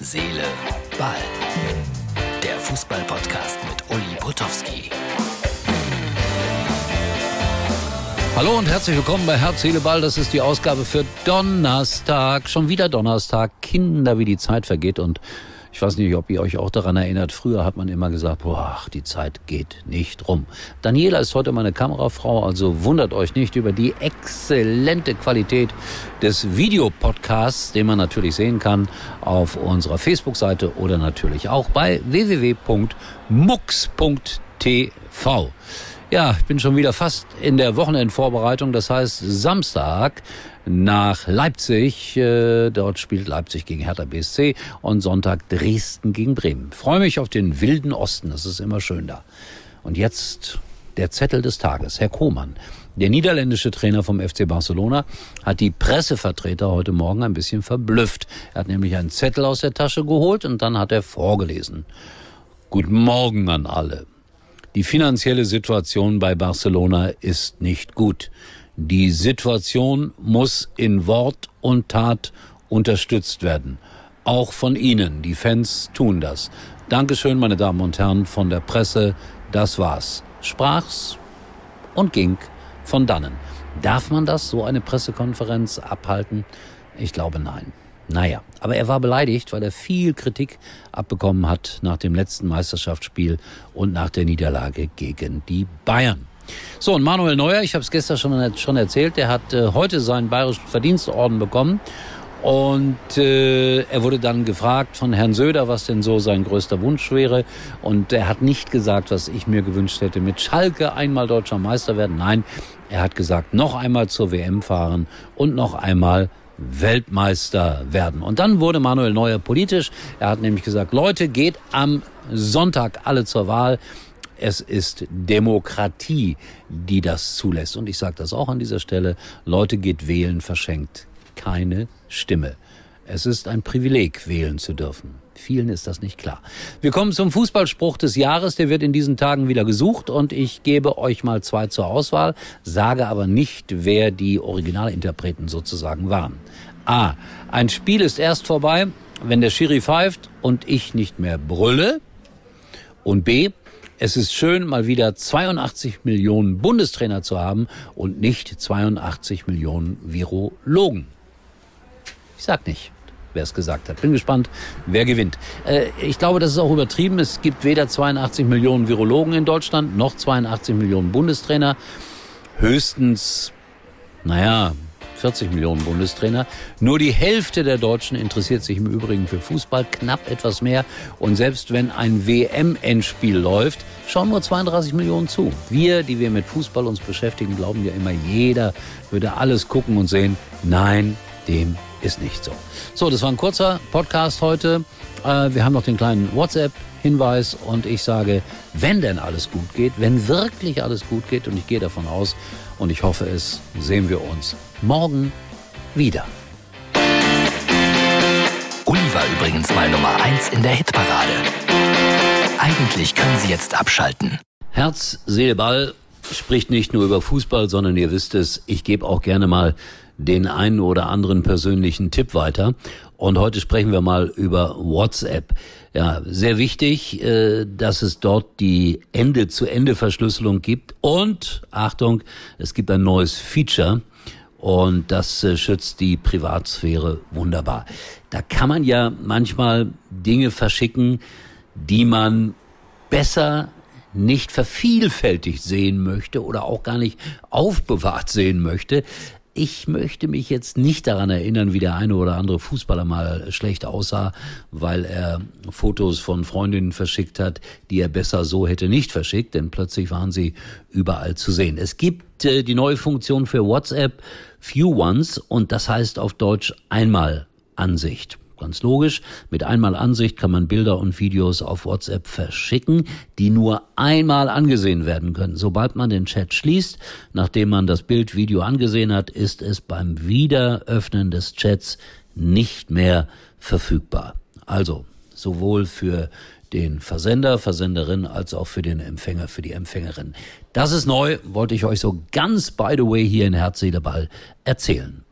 Seele, Ball. Der Fußball-Podcast mit Uli Potowski. Hallo und herzlich willkommen bei Herz, Seele, Ball. Das ist die Ausgabe für Donnerstag. Schon wieder Donnerstag. Kinder, wie die Zeit vergeht und ich weiß nicht, ob ihr euch auch daran erinnert. Früher hat man immer gesagt, boah, die Zeit geht nicht rum. Daniela ist heute meine Kamerafrau, also wundert euch nicht über die exzellente Qualität des Videopodcasts, den man natürlich sehen kann auf unserer Facebook-Seite oder natürlich auch bei www.mux.tv. Ja, ich bin schon wieder fast in der Wochenendvorbereitung. Das heißt, Samstag nach Leipzig. Äh, dort spielt Leipzig gegen Hertha BSC und Sonntag Dresden gegen Bremen. freue mich auf den wilden Osten. Das ist immer schön da. Und jetzt der Zettel des Tages. Herr Kohmann, der niederländische Trainer vom FC Barcelona, hat die Pressevertreter heute Morgen ein bisschen verblüfft. Er hat nämlich einen Zettel aus der Tasche geholt und dann hat er vorgelesen. Guten Morgen an alle. Die finanzielle Situation bei Barcelona ist nicht gut. Die Situation muss in Wort und Tat unterstützt werden. Auch von Ihnen. Die Fans tun das. Dankeschön, meine Damen und Herren von der Presse. Das war's. Sprach's und ging von dannen. Darf man das, so eine Pressekonferenz abhalten? Ich glaube nein. Naja, aber er war beleidigt, weil er viel Kritik abbekommen hat nach dem letzten Meisterschaftsspiel und nach der Niederlage gegen die Bayern. So, und Manuel Neuer, ich habe es gestern schon, schon erzählt, der hat äh, heute seinen bayerischen Verdienstorden bekommen. Und äh, er wurde dann gefragt von Herrn Söder, was denn so sein größter Wunsch wäre. Und er hat nicht gesagt, was ich mir gewünscht hätte, mit Schalke einmal deutscher Meister werden. Nein, er hat gesagt, noch einmal zur WM fahren und noch einmal Weltmeister werden. Und dann wurde Manuel Neuer politisch. Er hat nämlich gesagt, Leute, geht am Sonntag alle zur Wahl. Es ist Demokratie, die das zulässt. Und ich sage das auch an dieser Stelle. Leute, geht wählen, verschenkt keine Stimme. Es ist ein Privileg, wählen zu dürfen. Vielen ist das nicht klar. Wir kommen zum Fußballspruch des Jahres. Der wird in diesen Tagen wieder gesucht und ich gebe euch mal zwei zur Auswahl, sage aber nicht, wer die Originalinterpreten sozusagen waren. A. Ein Spiel ist erst vorbei, wenn der Schiri pfeift und ich nicht mehr brülle. Und B. Es ist schön, mal wieder 82 Millionen Bundestrainer zu haben und nicht 82 Millionen Virologen. Ich sag nicht wer es gesagt hat. Bin gespannt, wer gewinnt. Äh, ich glaube, das ist auch übertrieben. Es gibt weder 82 Millionen Virologen in Deutschland noch 82 Millionen Bundestrainer. Höchstens, naja, 40 Millionen Bundestrainer. Nur die Hälfte der Deutschen interessiert sich im Übrigen für Fußball, knapp etwas mehr. Und selbst wenn ein WM-Endspiel läuft, schauen nur 32 Millionen zu. Wir, die wir mit Fußball uns beschäftigen, glauben ja immer, jeder würde alles gucken und sehen. Nein, dem ist nicht so. So, das war ein kurzer Podcast heute. Äh, wir haben noch den kleinen WhatsApp-Hinweis und ich sage, wenn denn alles gut geht, wenn wirklich alles gut geht und ich gehe davon aus und ich hoffe es, sehen wir uns morgen wieder. Uli war übrigens mal Nummer 1 in der Hitparade. Eigentlich können Sie jetzt abschalten. Herz, Seele, Ball spricht nicht nur über Fußball, sondern ihr wisst es, ich gebe auch gerne mal den einen oder anderen persönlichen Tipp weiter. Und heute sprechen wir mal über WhatsApp. Ja, sehr wichtig, äh, dass es dort die Ende-zu-Ende-Verschlüsselung gibt. Und, Achtung, es gibt ein neues Feature. Und das äh, schützt die Privatsphäre wunderbar. Da kann man ja manchmal Dinge verschicken, die man besser nicht vervielfältigt sehen möchte oder auch gar nicht aufbewahrt sehen möchte. Ich möchte mich jetzt nicht daran erinnern, wie der eine oder andere Fußballer mal schlecht aussah, weil er Fotos von Freundinnen verschickt hat, die er besser so hätte nicht verschickt, denn plötzlich waren sie überall zu sehen. Es gibt äh, die neue Funktion für WhatsApp Few Ones und das heißt auf Deutsch einmal Ansicht. Ganz logisch, mit einmal Ansicht kann man Bilder und Videos auf WhatsApp verschicken, die nur einmal angesehen werden können. Sobald man den Chat schließt, nachdem man das Bild, Video angesehen hat, ist es beim Wiederöffnen des Chats nicht mehr verfügbar. Also sowohl für den Versender, Versenderin als auch für den Empfänger, für die Empfängerin. Das ist neu, wollte ich euch so ganz by the way hier in Herz, Seele, Ball erzählen.